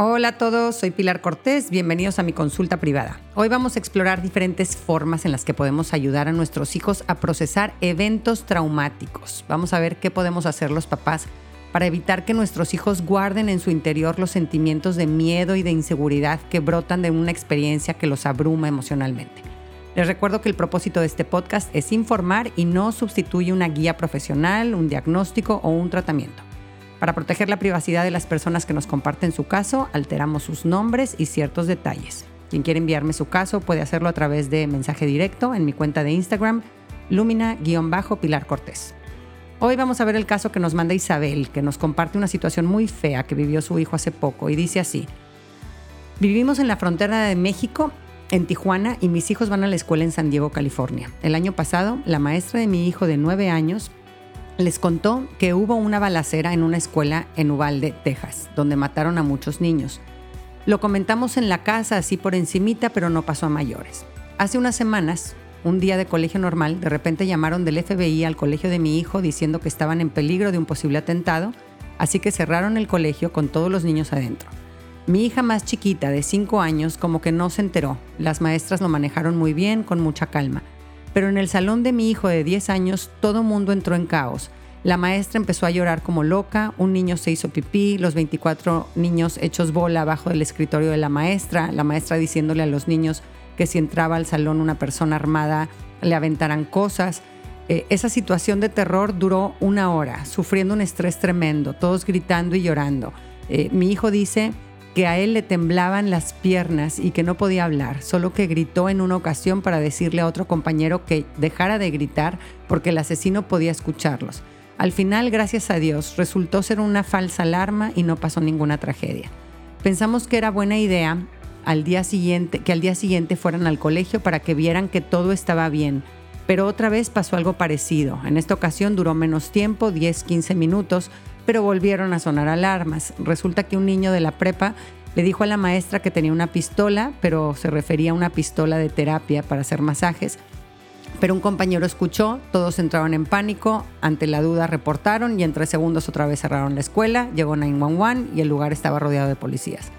Hola a todos, soy Pilar Cortés, bienvenidos a mi consulta privada. Hoy vamos a explorar diferentes formas en las que podemos ayudar a nuestros hijos a procesar eventos traumáticos. Vamos a ver qué podemos hacer los papás para evitar que nuestros hijos guarden en su interior los sentimientos de miedo y de inseguridad que brotan de una experiencia que los abruma emocionalmente. Les recuerdo que el propósito de este podcast es informar y no sustituye una guía profesional, un diagnóstico o un tratamiento. Para proteger la privacidad de las personas que nos comparten su caso, alteramos sus nombres y ciertos detalles. Quien quiere enviarme su caso puede hacerlo a través de mensaje directo en mi cuenta de Instagram, lumina-pilar Cortés. Hoy vamos a ver el caso que nos manda Isabel, que nos comparte una situación muy fea que vivió su hijo hace poco y dice así. Vivimos en la frontera de México, en Tijuana, y mis hijos van a la escuela en San Diego, California. El año pasado, la maestra de mi hijo de 9 años les contó que hubo una balacera en una escuela en Uvalde, Texas, donde mataron a muchos niños. Lo comentamos en la casa así por encimita, pero no pasó a mayores. Hace unas semanas, un día de colegio normal, de repente llamaron del FBI al colegio de mi hijo diciendo que estaban en peligro de un posible atentado, así que cerraron el colegio con todos los niños adentro. Mi hija más chiquita, de 5 años, como que no se enteró. Las maestras lo manejaron muy bien, con mucha calma pero en el salón de mi hijo de 10 años todo mundo entró en caos. La maestra empezó a llorar como loca, un niño se hizo pipí, los 24 niños hechos bola abajo del escritorio de la maestra, la maestra diciéndole a los niños que si entraba al salón una persona armada le aventaran cosas. Eh, esa situación de terror duró una hora, sufriendo un estrés tremendo, todos gritando y llorando. Eh, mi hijo dice que a él le temblaban las piernas y que no podía hablar, solo que gritó en una ocasión para decirle a otro compañero que dejara de gritar porque el asesino podía escucharlos. Al final, gracias a Dios, resultó ser una falsa alarma y no pasó ninguna tragedia. Pensamos que era buena idea al día siguiente, que al día siguiente fueran al colegio para que vieran que todo estaba bien, pero otra vez pasó algo parecido. En esta ocasión duró menos tiempo, 10-15 minutos, pero volvieron a sonar alarmas. Resulta que un niño de la prepa le dijo a la maestra que tenía una pistola, pero se refería a una pistola de terapia para hacer masajes. Pero un compañero escuchó, todos entraron en pánico, ante la duda reportaron y en tres segundos otra vez cerraron la escuela, llegó 911 y el lugar estaba rodeado de policías.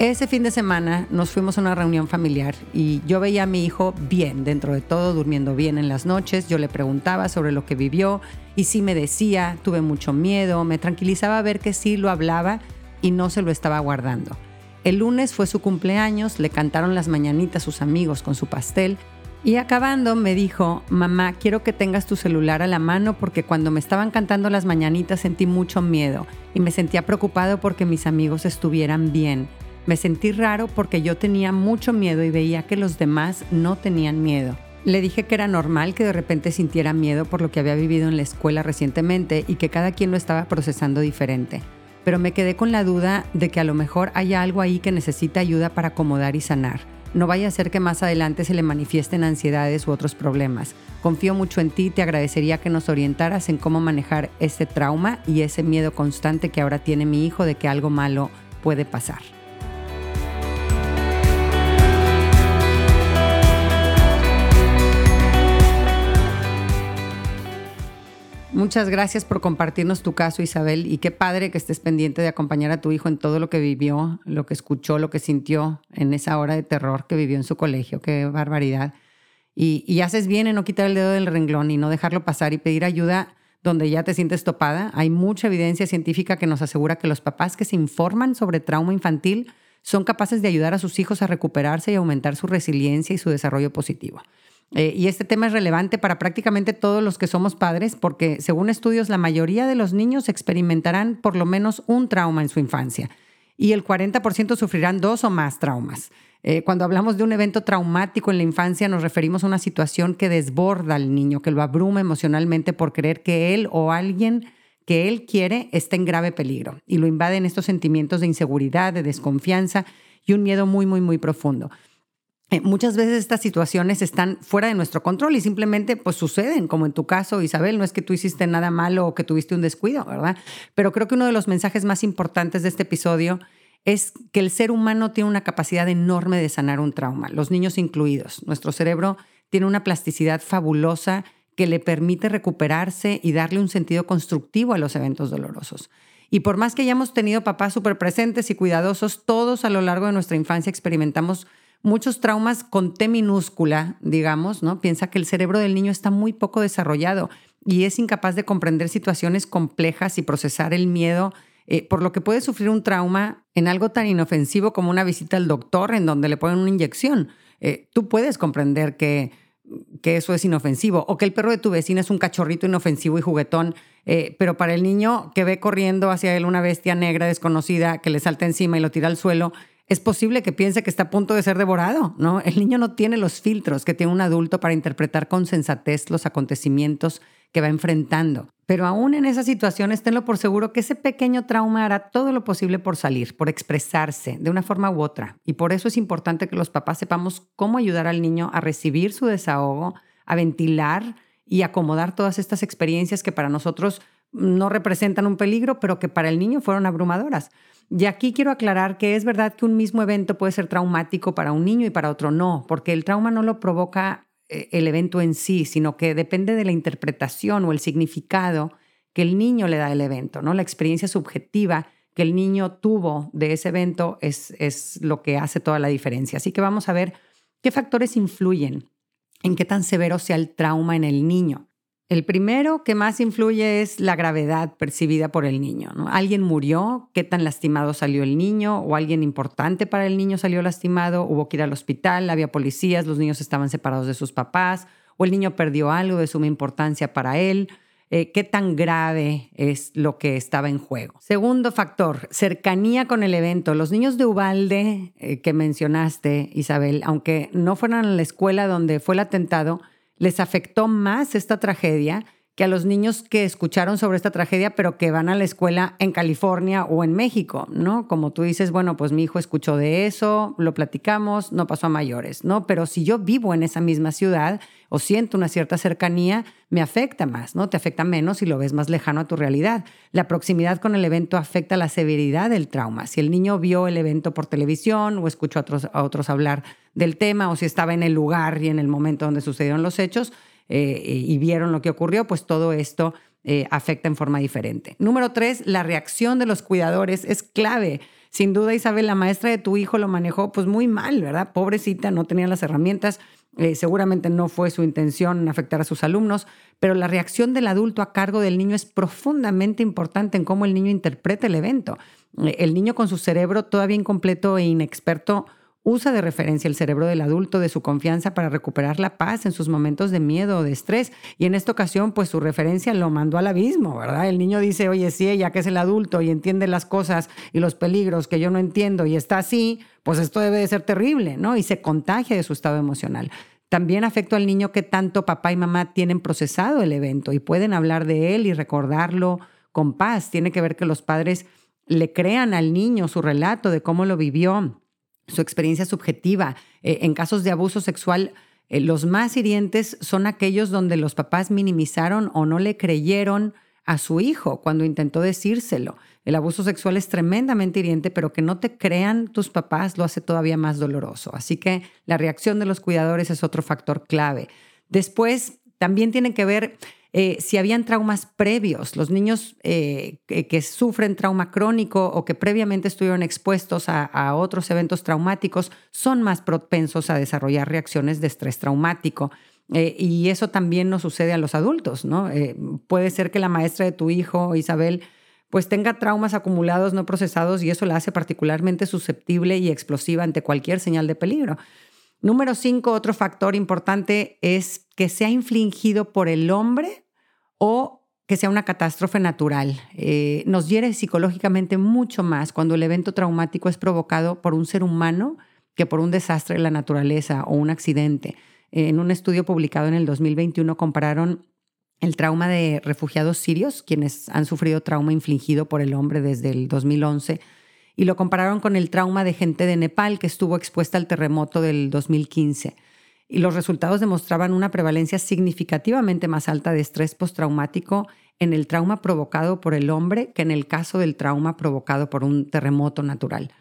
Ese fin de semana nos fuimos a una reunión familiar y yo veía a mi hijo bien, dentro de todo, durmiendo bien en las noches. Yo le preguntaba sobre lo que vivió y sí me decía, tuve mucho miedo, me tranquilizaba ver que sí lo hablaba y no se lo estaba guardando. El lunes fue su cumpleaños, le cantaron las mañanitas sus amigos con su pastel y acabando me dijo, mamá, quiero que tengas tu celular a la mano porque cuando me estaban cantando las mañanitas sentí mucho miedo y me sentía preocupado porque mis amigos estuvieran bien. Me sentí raro porque yo tenía mucho miedo y veía que los demás no tenían miedo. Le dije que era normal que de repente sintiera miedo por lo que había vivido en la escuela recientemente y que cada quien lo estaba procesando diferente. Pero me quedé con la duda de que a lo mejor hay algo ahí que necesita ayuda para acomodar y sanar. No vaya a ser que más adelante se le manifiesten ansiedades u otros problemas. Confío mucho en ti y te agradecería que nos orientaras en cómo manejar ese trauma y ese miedo constante que ahora tiene mi hijo de que algo malo puede pasar. Muchas gracias por compartirnos tu caso, Isabel, y qué padre que estés pendiente de acompañar a tu hijo en todo lo que vivió, lo que escuchó, lo que sintió en esa hora de terror que vivió en su colegio. Qué barbaridad. Y, haces bien en no quitar el dedo del renglón y no dejarlo pasar y pedir ayuda donde ya te sientes topada. Hay mucha evidencia científica que nos asegura que los papás que se informan sobre trauma infantil son capaces de ayudar a sus hijos a recuperarse y aumentar su resiliencia y su desarrollo positivo. Eh, y este tema es relevante para prácticamente todos los que somos padres porque, según estudios, la mayoría de los niños experimentarán por lo menos un trauma en su infancia y el 40% sufrirán dos o más traumas. Eh, cuando hablamos de un evento traumático en la infancia, nos referimos a una situación que desborda al niño, que lo abruma emocionalmente por creer que él o alguien que él quiere está en grave peligro y lo invaden estos sentimientos de inseguridad, de desconfianza y un miedo muy, muy, muy profundo. Eh, muchas veces estas situaciones están fuera de nuestro control y simplemente pues suceden, como en tu caso, Isabel, no es que tú hiciste nada malo o que tuviste un descuido, ¿verdad? Pero creo que uno de los mensajes más importantes de este episodio es que el ser humano tiene una capacidad enorme de sanar un trauma, los niños incluidos. Nuestro cerebro tiene una plasticidad fabulosa que le permite recuperarse y darle un sentido constructivo a los eventos dolorosos. Y por más que hayamos tenido papás súper presentes y cuidadosos, todos a lo largo de nuestra infancia experimentamos muchos traumas con T minúscula, digamos, ¿no? Piensa que el cerebro del niño está muy poco desarrollado y es incapaz de comprender situaciones complejas y procesar el miedo, eh, por lo que puede sufrir un trauma en algo tan inofensivo como una visita al doctor en donde le ponen una inyección. Eh, tú puedes comprender que, que, eso es inofensivo o que el perro de tu vecina es un cachorrito inofensivo y juguetón, eh, pero para el niño que ve corriendo hacia él una bestia negra desconocida que le salta encima y lo tira al suelo, es posible que piense que está a punto de ser devorado, ¿no? El niño no tiene los filtros que tiene un adulto para interpretar con sensatez los acontecimientos que va enfrentando. Pero aún en esas situaciones, tenlo por seguro que ese pequeño trauma hará todo lo posible por salir, por expresarse de una forma u otra. Y por eso es importante que los papás sepamos cómo ayudar al niño a recibir su desahogo, a ventilar y acomodar todas estas experiencias que para nosotros no representan un peligro, pero que para el niño fueron abrumadoras. Y aquí quiero aclarar que es verdad que un mismo evento puede ser traumático para un niño y para otro no, porque el trauma no lo provoca eh, el evento en sí, sino que depende de la interpretación o el significado que el niño le da al evento, ¿no? La experiencia subjetiva que el niño tuvo de ese evento es, es lo que hace toda la diferencia. Así que vamos a ver qué factores influyen en qué tan severo sea el trauma en el niño. El primero que más influye es la gravedad percibida por el niño. ¿Alguien murió? ¿Qué tan lastimado salió el niño? ¿O alguien importante para el niño salió lastimado? ¿Hubo que ir al hospital? ¿Había policías? ¿Los niños estaban separados de sus papás? ¿O el niño perdió algo de suma importancia para él? Eh, ¿Qué tan grave es lo que estaba en juego? Segundo factor, cercanía con el evento. Los niños de Ubalde eh, que mencionaste, Isabel, aunque no fueran a la escuela donde fue el atentado, les afectó más esta tragedia que a los niños que escucharon sobre esta tragedia, pero que van a la escuela en California o en México, ¿no? Como tú dices, bueno, pues mi hijo escuchó de eso, lo platicamos, no pasó a mayores, ¿no? Pero si yo vivo en esa misma ciudad o siento una cierta cercanía, me afecta más, ¿no? Te afecta menos si lo ves más lejano a tu realidad. La proximidad con el evento afecta la severidad del trauma. Si el niño vio el evento por televisión o escuchó a otros, a otros hablar del tema o si estaba en el lugar y en el momento donde sucedieron los hechos, eh, y vieron lo que ocurrió, pues todo esto eh, afecta en forma diferente. Número tres, la reacción de los cuidadores es clave. Sin duda, Isabel, la maestra de tu hijo lo manejó pues muy mal, ¿verdad? Pobrecita, no tenía las herramientas. Eh, seguramente no fue su intención afectar a sus alumnos, pero la reacción del adulto a cargo del niño es profundamente importante en cómo el niño interpreta el evento. El niño con su cerebro todavía incompleto e inexperto usa de referencia el cerebro del adulto de su confianza para recuperar la paz en sus momentos de miedo o de estrés. Y en esta ocasión, pues su referencia lo mandó al abismo, ¿verdad? El niño dice, oye, sí, ella que es el adulto y entiende las cosas y los peligros que yo no entiendo y está así, pues esto debe de ser terrible, ¿no? Y se contagia de su estado emocional. También afecta al niño que tanto papá y mamá tienen procesado el evento y pueden hablar de él y recordarlo con paz. Tiene que ver que los padres le crean al niño su relato de cómo lo vivió su experiencia subjetiva. Eh, en casos de abuso sexual, eh, los más hirientes son aquellos donde los papás minimizaron o no le creyeron a su hijo cuando intentó decírselo. El abuso sexual es tremendamente hiriente, pero que no te crean tus papás lo hace todavía más doloroso. Así que la reacción de los cuidadores es otro factor clave. Después, también tiene que ver eh, si habían traumas previos, los niños eh, que, sufren trauma crónico o que previamente estuvieron expuestos a, otros eventos traumáticos son más propensos a desarrollar reacciones de estrés traumático. Eh, y eso también nos sucede a los adultos, ¿no? puede ser que la maestra de tu hijo, Isabel, pues tenga traumas acumulados no procesados y eso la hace particularmente susceptible y explosiva ante cualquier señal de peligro. Número cinco, otro factor importante es que sea infligido por el hombre o que sea una catástrofe natural. Eh, nos hiere psicológicamente mucho más cuando el evento traumático es provocado por un ser humano que por un desastre de la naturaleza o un accidente. En un estudio publicado en el 2021 compararon el trauma de refugiados sirios, quienes han sufrido trauma infligido por el hombre desde el 2011, y lo compararon con el trauma de gente de Nepal que estuvo expuesta al terremoto del 2015 y los resultados demostraban una prevalencia significativamente más alta de estrés postraumático en el trauma provocado por el hombre que en el caso del trauma provocado por un terremoto natural.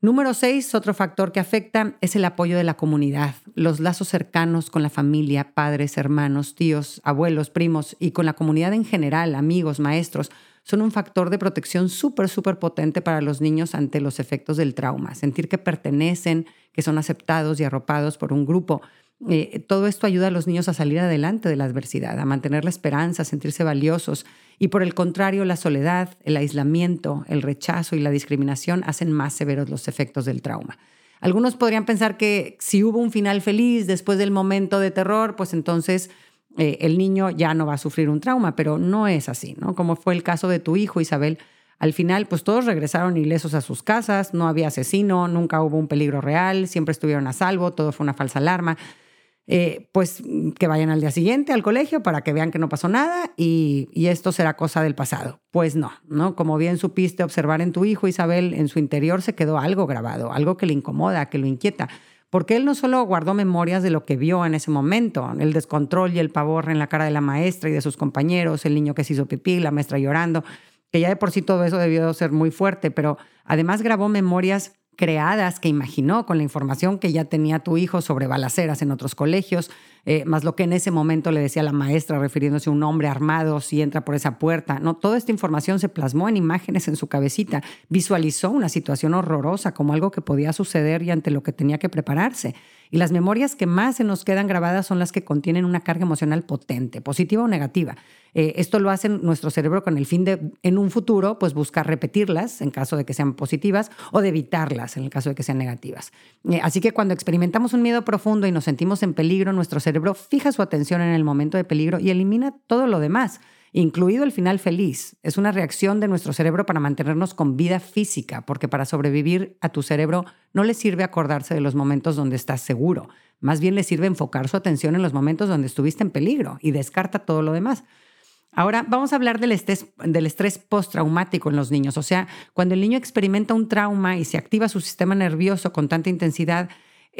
Número seis, otro factor que afecta es el apoyo de la comunidad, los lazos cercanos con la familia, padres, hermanos, tíos, abuelos, primos y con la comunidad en general, amigos, maestros, son un factor de protección súper, súper potente para los niños ante los efectos del trauma. Sentir que pertenecen, que son aceptados y arropados por un grupo. Eh, todo esto ayuda a los niños a salir adelante de la adversidad, a mantener la esperanza, a sentirse valiosos. Y por el contrario, la soledad, el aislamiento, el rechazo y la discriminación hacen más severos los efectos del trauma. Algunos podrían pensar que si hubo un final feliz después del momento de terror, pues entonces eh, el niño ya no va a sufrir un trauma, pero no es así, ¿no? Como fue el caso de tu hijo, Isabel. Al final, pues todos regresaron ilesos a sus casas, no había asesino, nunca hubo un peligro real, siempre estuvieron a salvo, todo fue una falsa alarma. Eh, pues que vayan al día siguiente al colegio para que vean que no pasó nada y, esto será cosa del pasado. Pues no, ¿no? Como bien supiste observar en tu hijo Isabel, en su interior se quedó algo grabado, algo que le incomoda, que lo inquieta. Porque él no solo guardó memorias de lo que vio en ese momento, el descontrol y el pavor en la cara de la maestra y de sus compañeros, el niño que se hizo pipí, la maestra llorando, que ya de por sí todo eso debió ser muy fuerte, pero además grabó memorias creadas que imaginó con la información que ya tenía tu hijo sobre balaceras en otros colegios, eh, más lo que en ese momento le decía la maestra refiriéndose a un hombre armado si entra por esa puerta. No, toda esta información se plasmó en imágenes en su cabecita, visualizó una situación horrorosa como algo que podía suceder y ante lo que tenía que prepararse. Y las memorias que más se nos quedan grabadas son las que contienen una carga emocional potente, positiva o negativa. Eh, esto lo hace nuestro cerebro con el fin de, en un futuro, pues buscar repetirlas en caso de que sean positivas o de evitarlas en el caso de que sean negativas. Eh, así que cuando experimentamos un miedo profundo y nos sentimos en peligro, nuestro cerebro fija su atención en el momento de peligro y elimina todo lo demás incluido el final feliz. Es una reacción de nuestro cerebro para mantenernos con vida física, porque para sobrevivir a tu cerebro no le sirve acordarse de los momentos donde estás seguro, más bien le sirve enfocar su atención en los momentos donde estuviste en peligro y descarta todo lo demás. Ahora vamos a hablar del estrés, del estrés postraumático en los niños, o sea, cuando el niño experimenta un trauma y se activa su sistema nervioso con tanta intensidad,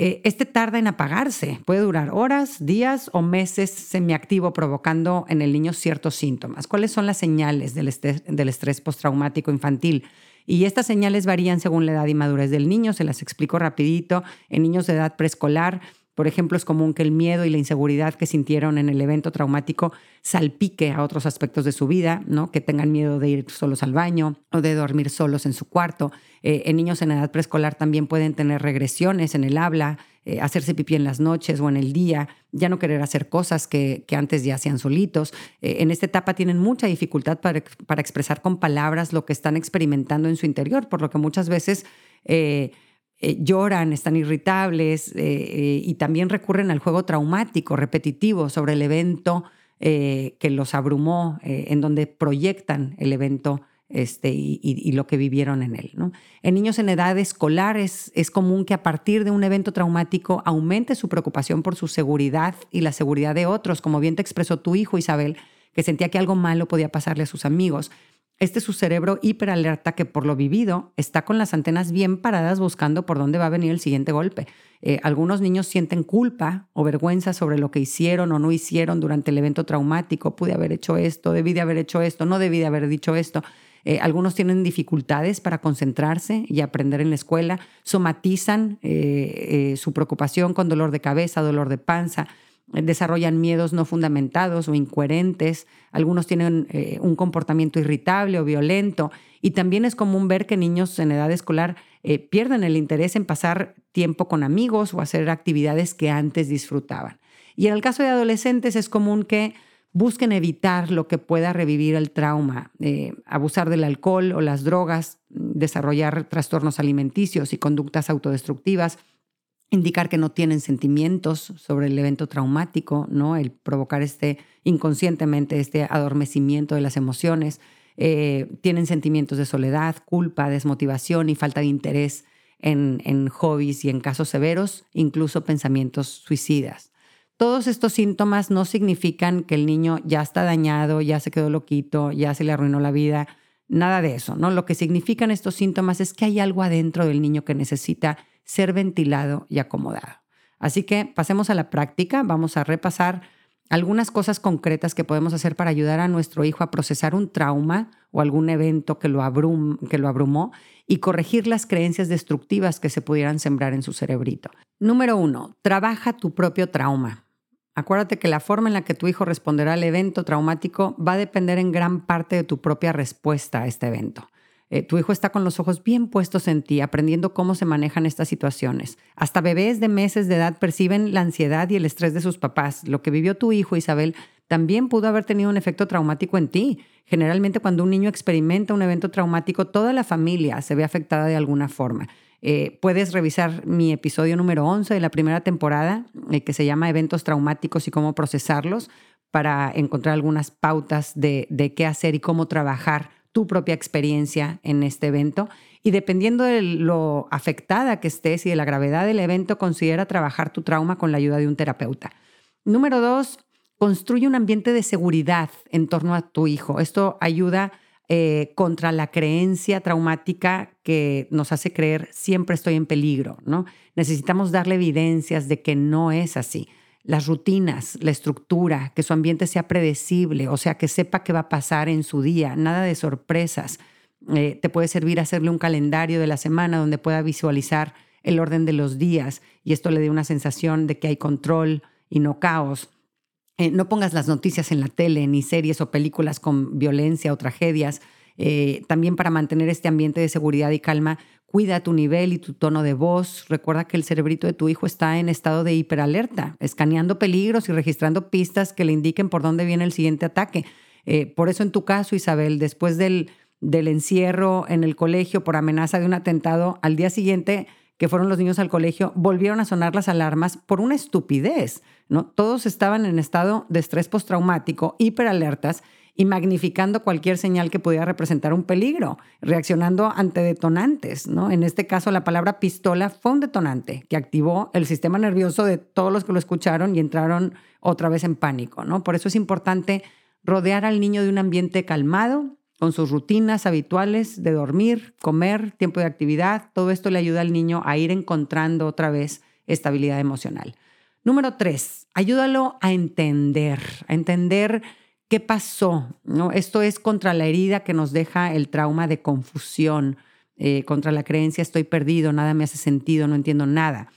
eh, este tarda en apagarse, puede durar horas, días o meses semiactivo, provocando en el niño ciertos síntomas. ¿Cuáles son las señales del estrés, del postraumático infantil? Y estas señales varían según la edad y madurez del niño, se las explico rapidito. En niños de edad preescolar, por ejemplo, es común que el miedo y la inseguridad que sintieron en el evento traumático salpique a otros aspectos de su vida, ¿no? que tengan miedo de ir solos al baño o de dormir solos en su cuarto. Eh, en niños en edad preescolar también pueden tener regresiones en el habla, eh, hacerse pipí en las noches o en el día, ya no querer hacer cosas que, antes ya hacían solitos. Eh, en esta etapa tienen mucha dificultad para, para, expresar con palabras lo que están experimentando en su interior, por lo que muchas veces eh, lloran, están irritables eh, eh, y también recurren al juego traumático, repetitivo sobre el evento que los abrumó, en donde proyectan el evento este, y, lo que vivieron en él. En niños en edad escolar es, es, común que a partir de un evento traumático aumente su preocupación por su seguridad y la seguridad de otros, como bien te expresó tu hijo Isabel, que sentía que algo malo podía pasarle a sus amigos. Este es su cerebro hiperalerta que por lo vivido está con las antenas bien paradas buscando por dónde va a venir el siguiente golpe. Eh, algunos niños sienten culpa o vergüenza sobre lo que hicieron o no hicieron durante el evento traumático. Pude haber hecho esto, debí de haber hecho esto, no debí de haber dicho esto. Eh, algunos tienen dificultades para concentrarse y aprender en la escuela, somatizan eh, su preocupación con dolor de cabeza, dolor de panza, desarrollan miedos no fundamentados o incoherentes, algunos tienen eh, un comportamiento irritable o violento y también es común ver que niños en edad escolar eh, pierden el interés en pasar tiempo con amigos o hacer actividades que antes disfrutaban. Y en el caso de adolescentes es común que busquen evitar lo que pueda revivir el trauma, eh, abusar del alcohol o las drogas, desarrollar trastornos alimenticios y conductas autodestructivas, indicar que no tienen sentimientos sobre el evento traumático, ¿no? El provocar este inconscientemente este adormecimiento de las emociones. Eh, tienen sentimientos de soledad, culpa, desmotivación y falta de interés en, en hobbies y en casos severos, incluso pensamientos suicidas. Todos estos síntomas no significan que el niño ya está dañado, ya se quedó loquito, ya se le arruinó la vida, nada de eso, ¿no? Lo que significan estos síntomas es que hay algo adentro del niño que necesita ser ventilado y acomodado. Así que pasemos a la práctica, vamos a repasar algunas cosas concretas que podemos hacer para ayudar a nuestro hijo a procesar un trauma o algún evento que lo, abrumó y corregir las creencias destructivas que se pudieran sembrar en su cerebrito. Número uno, trabaja tu propio trauma. Acuérdate que la forma en la que tu hijo responderá al evento traumático va a depender en gran parte de tu propia respuesta a este evento. Eh, tu hijo está con los ojos bien puestos en ti, aprendiendo cómo se manejan estas situaciones. Hasta bebés de meses de edad perciben la ansiedad y el estrés de sus papás. Lo que vivió tu hijo, Isabel, también pudo haber tenido un efecto traumático en ti. Generalmente cuando un niño experimenta un evento traumático, toda la familia se ve afectada de alguna forma. Eh, puedes revisar mi episodio número 11 de la primera temporada, eh, que se llama Eventos traumáticos y cómo procesarlos, para encontrar algunas pautas de, de qué hacer y cómo trabajar tu propia experiencia en este evento. Y dependiendo de lo afectada que estés y de la gravedad del evento, considera trabajar tu trauma con la ayuda de un terapeuta. Número dos, construye un ambiente de seguridad en torno a tu hijo. Esto ayuda eh, contra la creencia traumática que nos hace creer siempre estoy en peligro, ¿no? Necesitamos darle evidencias de que no es así. Las rutinas, la estructura, que su ambiente sea predecible, o sea, que sepa qué va a pasar en su día, nada de sorpresas. Eh, te puede servir hacerle un calendario de la semana donde pueda visualizar el orden de los días y esto le dé una sensación de que hay control y no caos. Eh, no pongas las noticias en la tele, ni series o películas con violencia o tragedias. Eh, también para mantener este ambiente de seguridad y calma, cuida tu nivel y tu tono de voz. Recuerda que el cerebrito de tu hijo está en estado de hiperalerta, escaneando peligros y registrando pistas que le indiquen por dónde viene el siguiente ataque. Eh, por eso en tu caso, Isabel, después del, del encierro en el colegio por amenaza de un atentado, al día siguiente que fueron los niños al colegio, volvieron a sonar las alarmas por una estupidez, ¿no? Todos estaban en estado de estrés postraumático, hiperalertas y magnificando cualquier señal que pudiera representar un peligro, reaccionando ante detonantes, ¿no? En este caso la palabra pistola fue un detonante que activó el sistema nervioso de todos los que lo escucharon y entraron otra vez en pánico, ¿no? Por eso es importante rodear al niño de un ambiente calmado, con sus rutinas habituales de dormir, comer, tiempo de actividad. Todo esto le ayuda al niño a ir encontrando otra vez estabilidad emocional. Número tres, ayúdalo a entender, a entender qué pasó. ¿no? Esto es contra la herida que nos deja el trauma de confusión, eh, contra la creencia estoy perdido, nada me hace sentido, no entiendo nada.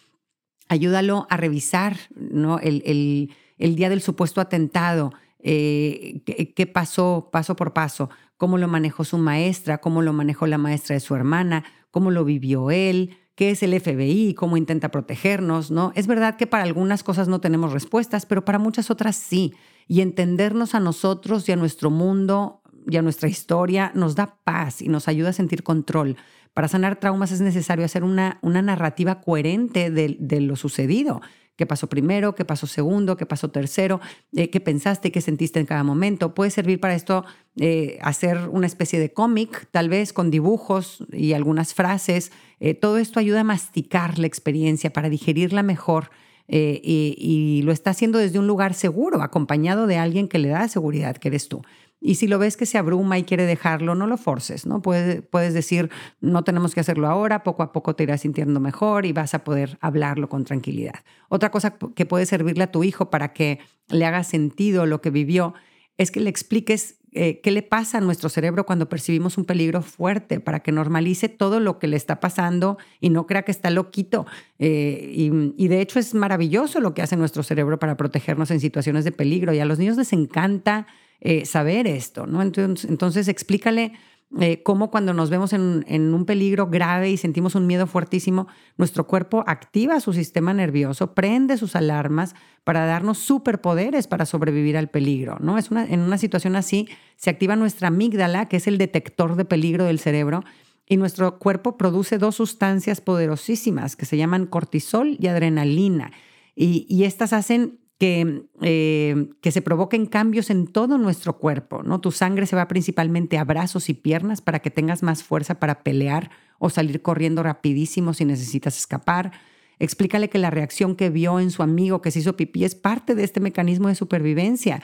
Ayúdalo a revisar ¿no? el, día del supuesto atentado, eh, qué pasó paso por paso, cómo lo manejó su maestra, cómo lo manejó la maestra de su hermana, cómo lo vivió él, qué es el FBI, cómo intenta protegernos, ¿no? Es verdad que para algunas cosas no tenemos respuestas, pero para muchas otras sí. Y entendernos a nosotros y a nuestro mundo y a nuestra historia nos da paz y nos ayuda a sentir control. Para sanar traumas es necesario hacer una, una narrativa coherente de, lo sucedido qué pasó primero, qué pasó segundo, qué pasó tercero, eh, qué pensaste, qué sentiste en cada momento. Puede servir para esto eh, hacer una especie de cómic, tal vez con dibujos y algunas frases. Eh, todo esto ayuda a masticar la experiencia para digerirla mejor. Y, y, lo está haciendo desde un lugar seguro, acompañado de alguien que le da seguridad, que eres tú. Y si lo ves que se abruma y quiere dejarlo, no lo forces, ¿no? Puedes, puedes decir, no tenemos que hacerlo ahora, poco a poco te irás sintiendo mejor y vas a poder hablarlo con tranquilidad. Otra cosa que puede servirle a tu hijo para que le haga sentido lo que vivió es que le expliques eh, qué le pasa a nuestro cerebro cuando percibimos un peligro fuerte, para que normalice todo lo que le está pasando y no crea que está loquito. Eh, y, de hecho es maravilloso lo que hace nuestro cerebro para protegernos en situaciones de peligro y a los niños les encanta eh, saber esto, ¿no? Entonces, entonces explícale eh, cómo cuando nos vemos en, un peligro grave y sentimos un miedo fuertísimo, nuestro cuerpo activa su sistema nervioso, prende sus alarmas para darnos superpoderes para sobrevivir al peligro, ¿no? Es una, en una situación así se activa nuestra amígdala, que es el detector de peligro del cerebro, y nuestro cuerpo produce dos sustancias poderosísimas que se llaman cortisol y adrenalina. Y estas hacen que, eh, que se provoquen cambios en todo nuestro cuerpo, ¿no? Tu sangre se va principalmente a brazos y piernas para que tengas más fuerza para pelear o salir corriendo rapidísimo si necesitas escapar. Explícale que la reacción que vio en su amigo que se hizo pipí es parte de este mecanismo de supervivencia.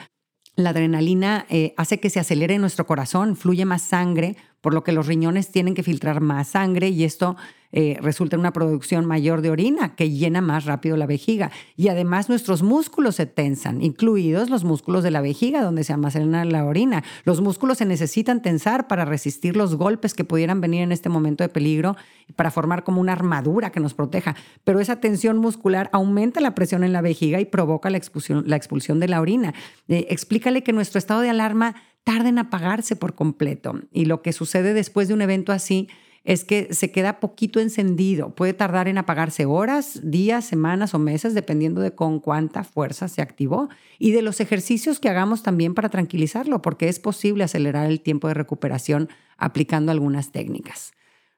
La adrenalina eh, hace que se acelere nuestro corazón, fluye más sangre, por lo que los riñones tienen que filtrar más sangre y esto eh, resulta en una producción mayor de orina que llena más rápido la vejiga. Y además nuestros músculos se tensan, incluidos los músculos de la vejiga donde se almacena la orina. Los músculos se necesitan tensar para resistir los golpes que pudieran venir en este momento de peligro, para formar como una armadura que nos proteja. Pero esa tensión muscular aumenta la presión en la vejiga y provoca la expulsión, de la orina. Eh, explícale que nuestro estado de alarma tarda en apagarse por completo. Y lo que sucede después de un evento así es que se queda poquito encendido. Puede tardar en apagarse horas, días, semanas o meses, dependiendo de con cuánta fuerza se activó. Y de los ejercicios que hagamos también para tranquilizarlo, porque es posible acelerar el tiempo de recuperación aplicando algunas técnicas.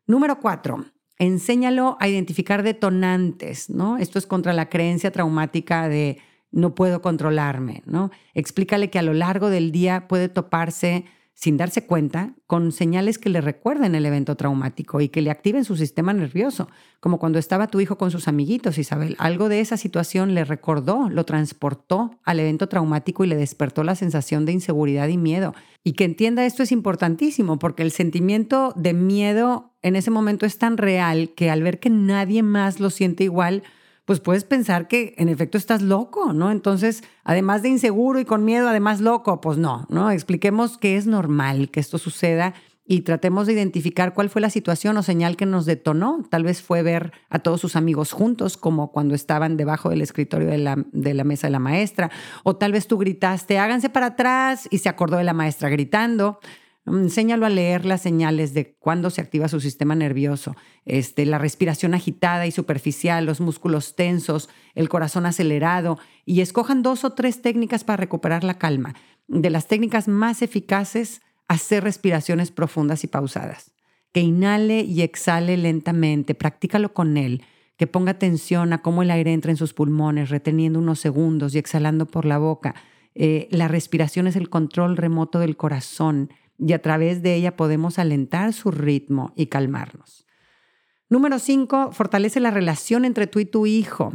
Número cuatro, enséñalo a identificar detonantes, ¿no? Esto es contra la creencia traumática de no puedo controlarme, ¿no? Explícale que a lo largo del día puede toparse sin darse cuenta con señales que le recuerden el evento traumático y que le activen su sistema nervioso, como cuando estaba tu hijo con sus amiguitos, Isabel. Algo de esa situación le recordó, lo transportó al evento traumático y le despertó la sensación de inseguridad y miedo. Y que entienda esto es importantísimo porque el sentimiento de miedo en ese momento es tan real que al ver que nadie más lo siente igual, pues puedes pensar que en efecto estás loco, ¿no? Entonces, además de inseguro y con miedo, además loco, pues no, ¿no? Expliquemos que es normal que esto suceda y tratemos de identificar cuál fue la situación o señal que nos detonó. Tal vez fue ver a todos sus amigos juntos, como cuando estaban debajo del escritorio de la, de la mesa de la maestra, o tal vez tú gritaste, háganse para atrás y se acordó de la maestra gritando. Enséñalo a leer las señales de cuándo se activa su sistema nervioso, este, la respiración agitada y superficial, los músculos tensos, el corazón acelerado, y escojan dos o tres técnicas para recuperar la calma. De las técnicas más eficaces, hacer respiraciones profundas y pausadas. Que inhale y exhale lentamente, practícalo con él, que ponga atención a cómo el aire entra en sus pulmones, reteniendo unos segundos y exhalando por la boca. Eh, la respiración es el control remoto del corazón y a través de ella podemos alentar su ritmo y calmarnos. Número cinco, fortalece la relación entre tú y tu hijo.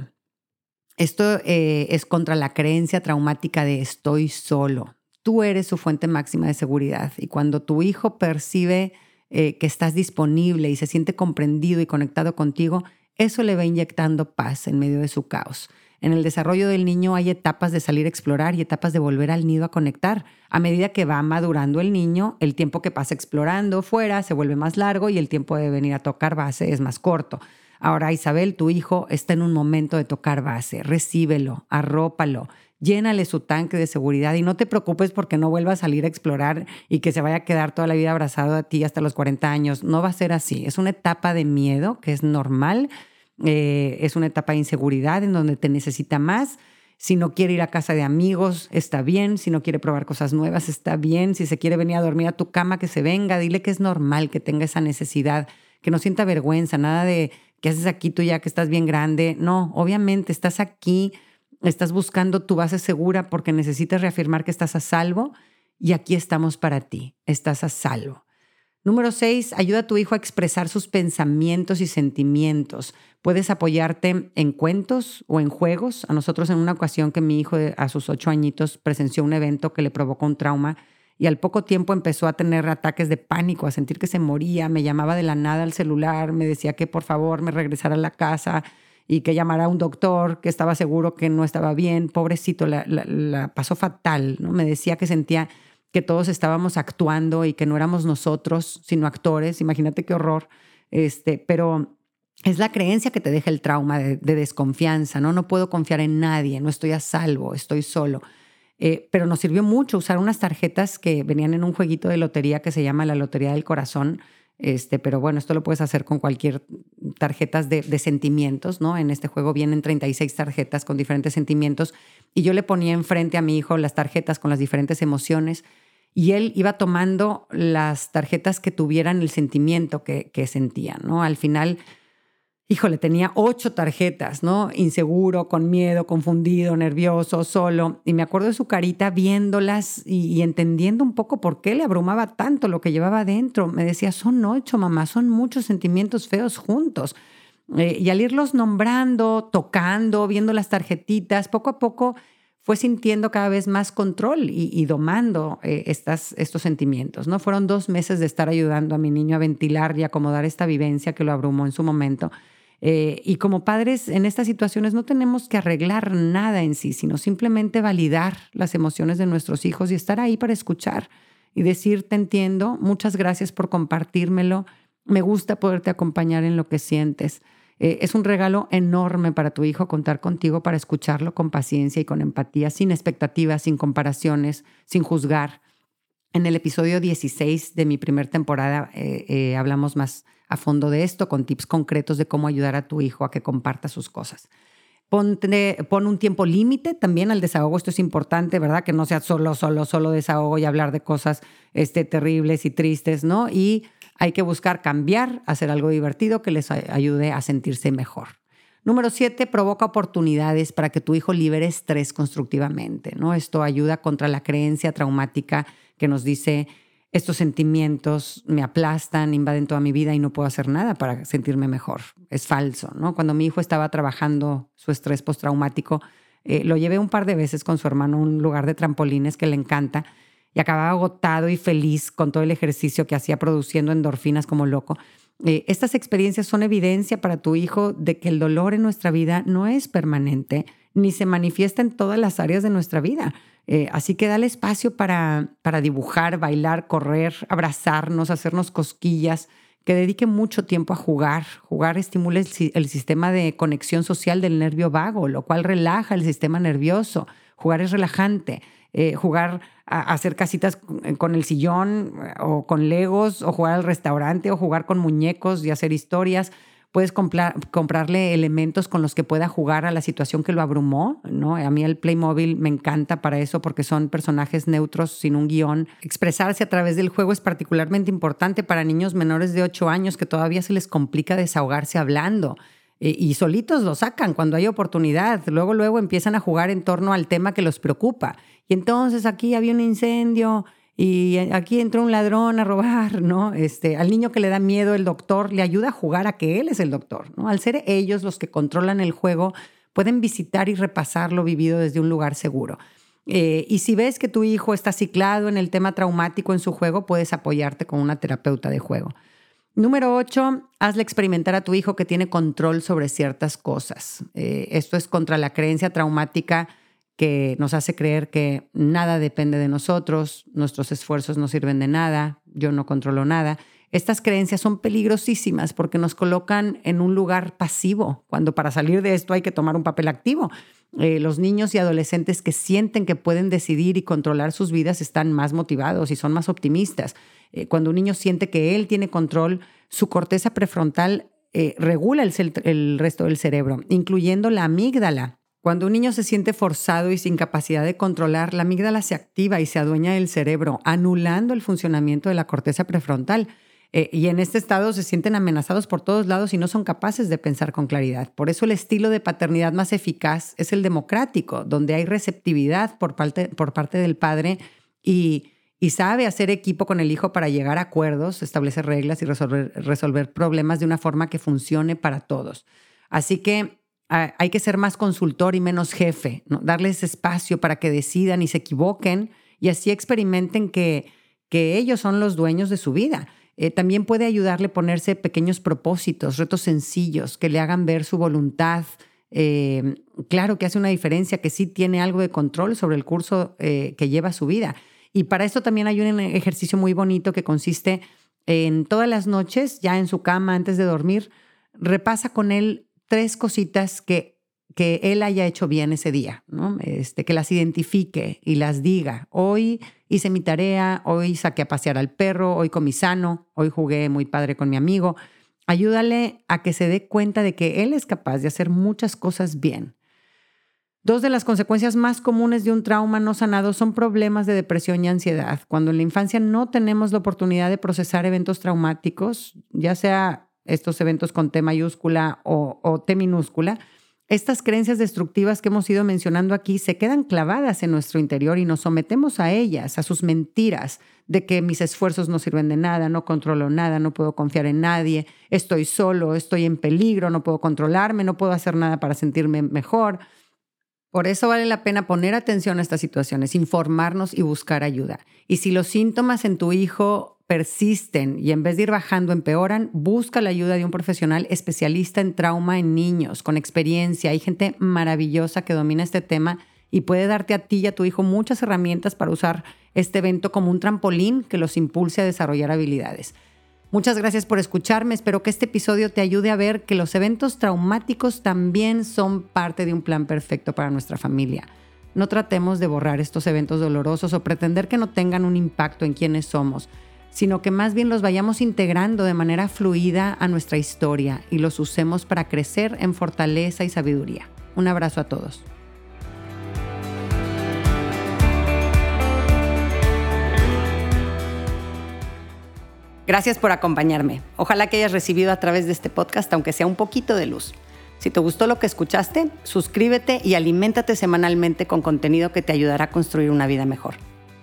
Esto eh, es contra la creencia traumática de estoy solo. Tú eres su fuente máxima de seguridad y cuando tu hijo percibe eh, que estás disponible y se siente comprendido y conectado contigo, eso le va inyectando paz en medio de su caos. En el desarrollo del niño hay etapas de salir a explorar y etapas de volver al nido a conectar. A medida que va madurando el niño, el tiempo que pasa explorando fuera se vuelve más largo y el tiempo de venir a tocar base es más corto. Ahora, Isabel, tu hijo está en un momento de tocar base. Recíbelo, arrópalo, llénale su tanque de seguridad y no te preocupes porque no vuelva a salir a explorar y que se vaya a quedar toda la vida abrazado a ti hasta los 40 años. No va a ser así. Es una etapa de miedo que es normal eh, es una etapa de inseguridad en donde te necesita más. Si no quiere ir a casa de amigos, está bien. Si no quiere probar cosas nuevas, está bien. Si se quiere venir a dormir a tu cama, que se venga. Dile que es normal que tenga esa necesidad, que no sienta vergüenza, nada de ¿qué haces aquí tú ya que estás bien grande? No, obviamente estás aquí, estás buscando tu base segura porque necesitas reafirmar que estás a salvo y aquí estamos para ti, estás a salvo. Número seis, ayuda a tu hijo a expresar sus pensamientos y sentimientos. Puedes apoyarte en cuentos o en juegos. A nosotros en una ocasión que mi hijo a sus ocho añitos presenció un evento que le provocó un trauma y al poco tiempo empezó a tener ataques de pánico, a sentir que se moría, me llamaba de la nada al celular, me decía que por favor me regresara a la casa y que llamara a un doctor, que estaba seguro que no estaba bien, pobrecito, la, la pasó fatal, ¿no? Me decía que sentía que todos estábamos actuando y que no éramos nosotros, sino actores. Imagínate qué horror. Este, pero es la creencia que te deja el trauma de, desconfianza, ¿no? No puedo confiar en nadie, no estoy a salvo, estoy solo. Eh, pero nos sirvió mucho usar unas tarjetas que venían en un jueguito de lotería que se llama la Lotería del Corazón. Este, pero bueno, esto lo puedes hacer con cualquier tarjetas de, de, sentimientos, ¿no? En este juego vienen 36 tarjetas con diferentes sentimientos y yo le ponía enfrente a mi hijo las tarjetas con las diferentes emociones y él iba tomando las tarjetas que tuvieran el sentimiento que, sentía, ¿no? Al final, híjole, tenía ocho tarjetas, ¿no? Inseguro, con miedo, confundido, nervioso, solo. Y me acuerdo de su carita viéndolas y, entendiendo un poco por qué le abrumaba tanto lo que llevaba adentro. Me decía, son ocho, mamá, son muchos sentimientos feos juntos. Eh, y al irlos nombrando, tocando, viendo las tarjetitas, poco a poco fue sintiendo cada vez más control y, domando eh, estas, estos sentimientos. ¿no? Fueron dos meses de estar ayudando a mi niño a ventilar y acomodar esta vivencia que lo abrumó en su momento. Eh, y como padres en estas situaciones no tenemos que arreglar nada en sí, sino simplemente validar las emociones de nuestros hijos y estar ahí para escuchar y decir, te entiendo, muchas gracias por compartírmelo, me gusta poderte acompañar en lo que sientes. Eh, es un regalo enorme para tu hijo contar contigo para escucharlo con paciencia y con empatía, sin expectativas, sin comparaciones, sin juzgar. En el episodio 16 de mi primera temporada eh, eh, hablamos más a fondo de esto, con tips concretos de cómo ayudar a tu hijo a que comparta sus cosas. Ponte, pon un tiempo límite también al desahogo. Esto es importante, ¿verdad? Que no sea solo, solo, solo desahogo y hablar de cosas este, terribles y tristes, ¿no? Y hay que buscar cambiar, hacer algo divertido que les ayude a sentirse mejor. Número siete, provoca oportunidades para que tu hijo libere estrés constructivamente. ¿no? Esto ayuda contra la creencia traumática que nos dice estos sentimientos me aplastan, invaden toda mi vida y no puedo hacer nada para sentirme mejor. Es falso, ¿no? Cuando mi hijo estaba trabajando su estrés postraumático, eh, lo llevé un par de veces con su hermano a un lugar de trampolines que le encanta y acababa agotado y feliz con todo el ejercicio que hacía produciendo endorfinas como loco. Eh, estas experiencias son evidencia para tu hijo de que el dolor en nuestra vida no es permanente ni se manifiesta en todas las áreas de nuestra vida. Eh, así que dale espacio para, para dibujar, bailar, correr, abrazarnos, hacernos cosquillas, que dedique mucho tiempo a jugar. Jugar estimula el, el, sistema de conexión social del nervio vago, lo cual relaja el sistema nervioso. Jugar es relajante. Eh, jugar a, hacer casitas con el sillón o con legos o jugar al restaurante o jugar con muñecos y hacer historias. Puedes comprarle elementos con los que pueda jugar a la situación que lo abrumó, ¿no? A mí el Playmobil me encanta para eso porque son personajes neutros sin un guion. Expresarse a través del juego es particularmente importante para niños menores de 8 años que todavía se les complica desahogarse hablando. Eh, y solitos lo sacan cuando hay oportunidad. Luego, luego empiezan a jugar en torno al tema que los preocupa. Y entonces aquí había un incendio y aquí entró un ladrón a robar, ¿no? Este, al niño que le da miedo el doctor le ayuda a jugar a que él es el doctor, ¿no? Al ser ellos los que controlan el juego, pueden visitar y repasar lo vivido desde un lugar seguro. Eh, y si ves que tu hijo está ciclado en el tema traumático en su juego, puedes apoyarte con una terapeuta de juego. Número ocho, hazle experimentar a tu hijo que tiene control sobre ciertas cosas. Eh, esto es contra la creencia traumática que nos hace creer que nada depende de nosotros, nuestros esfuerzos no sirven de nada, yo no controlo nada. Estas creencias son peligrosísimas porque nos colocan en un lugar pasivo, cuando para salir de esto hay que tomar un papel activo. Eh, los niños y adolescentes que sienten que pueden decidir y controlar sus vidas están más motivados y son más optimistas. Eh, cuando un niño siente que él tiene control, su corteza prefrontal eh, regula el, resto del cerebro, incluyendo la amígdala. Cuando un niño se siente forzado y sin capacidad de controlar, la amígdala se activa y se adueña del cerebro, anulando el funcionamiento de la corteza prefrontal. Eh, y en este estado se sienten amenazados por todos lados y no son capaces de pensar con claridad. Por eso el estilo de paternidad más eficaz es el democrático, donde hay receptividad por parte, del padre y, sabe hacer equipo con el hijo para llegar a acuerdos, establecer reglas y resolver problemas de una forma que funcione para todos. Así que hay que ser más consultor y menos jefe, darles espacio para que decidan y se equivoquen y así experimenten que, que ellos son los dueños de su vida. Eh, también puede ayudarle a ponerse pequeños propósitos, retos sencillos que le hagan ver su voluntad. Eh, claro que hace una diferencia, que sí tiene algo de control sobre el curso eh, que lleva su vida. Y para esto también hay un ejercicio muy bonito que consiste en todas las noches, ya en su cama, antes de dormir, repasa con él tres cositas que, que él haya hecho bien ese día, ¿no? este, que las identifique y las diga. Hoy hice mi tarea, hoy saqué a pasear al perro, hoy comí sano, hoy jugué muy padre con mi amigo. Ayúdale a que se dé cuenta de que él es capaz de hacer muchas cosas bien Dos de las consecuencias más comunes de un trauma no sanado son problemas de depresión y ansiedad. Cuando en la infancia no tenemos la oportunidad de procesar eventos traumáticos, ya sea estos eventos con T mayúscula o, T minúscula, estas creencias destructivas que hemos ido mencionando aquí se quedan clavadas en nuestro interior y nos sometemos a ellas, a sus mentiras de que mis esfuerzos no sirven de nada, no controlo nada, no puedo confiar en nadie, estoy solo, estoy en peligro, no puedo controlarme, no puedo hacer nada para sentirme mejor Por eso vale la pena poner atención a estas situaciones, informarnos y buscar ayuda. Y si los síntomas en tu hijo persisten y en vez de ir bajando empeoran, busca la ayuda de un profesional especialista en trauma en niños, con experiencia. Hay gente maravillosa que domina este tema y puede darte a ti y a tu hijo muchas herramientas para usar este evento como un trampolín que los impulse a desarrollar habilidades. Muchas gracias por escucharme. Espero que este episodio te ayude a ver que los eventos traumáticos también son parte de un plan perfecto para nuestra familia. No tratemos de borrar estos eventos dolorosos o pretender que no tengan un impacto en quienes somos, sino que más bien los vayamos integrando de manera fluida a nuestra historia y los usemos para crecer en fortaleza y sabiduría. Un abrazo a todos. Gracias por acompañarme. Ojalá que hayas recibido a través de este podcast, aunque sea un poquito de luz. Si te gustó lo que escuchaste, suscríbete y aliméntate semanalmente con contenido que te ayudará a construir una vida mejor.